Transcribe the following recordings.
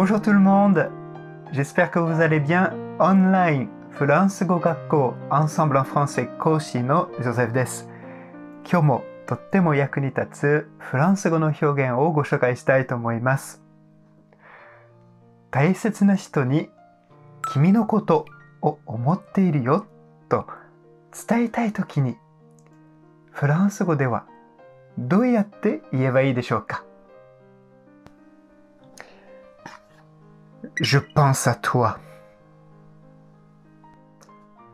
Bonjour tout le monde. J'espère que vous allez bien. Online フランス語学校 Ensemble en français 講師のジョゼフです。今日もとっても役に立つフランス語の表現をご紹介したいと思います。大切な人に君のことを思っているよと伝えたいときにフランス語ではどうやって言えばいいでしょうか Je pense à toi.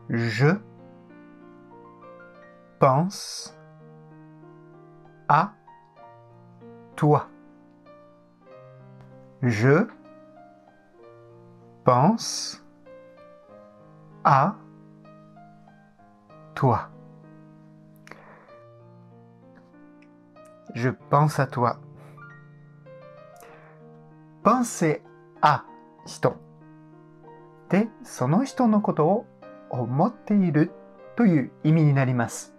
Je pense à toi. Je pense à toi. Je pense à toi. Penser à 人でその人のことを思っているという意味になります。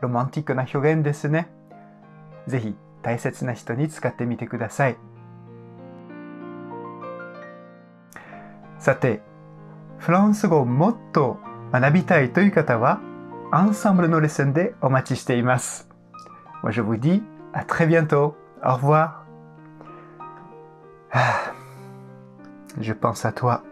ロマンティックな表現ですね。ぜひ大切な人に使ってみてください。さて、フランス語をもっと学びたいという方は、アンサンブルのレッスンでお待ちしています。Moi je vous dis à très bientôt. Au revoir. Je pense à toi.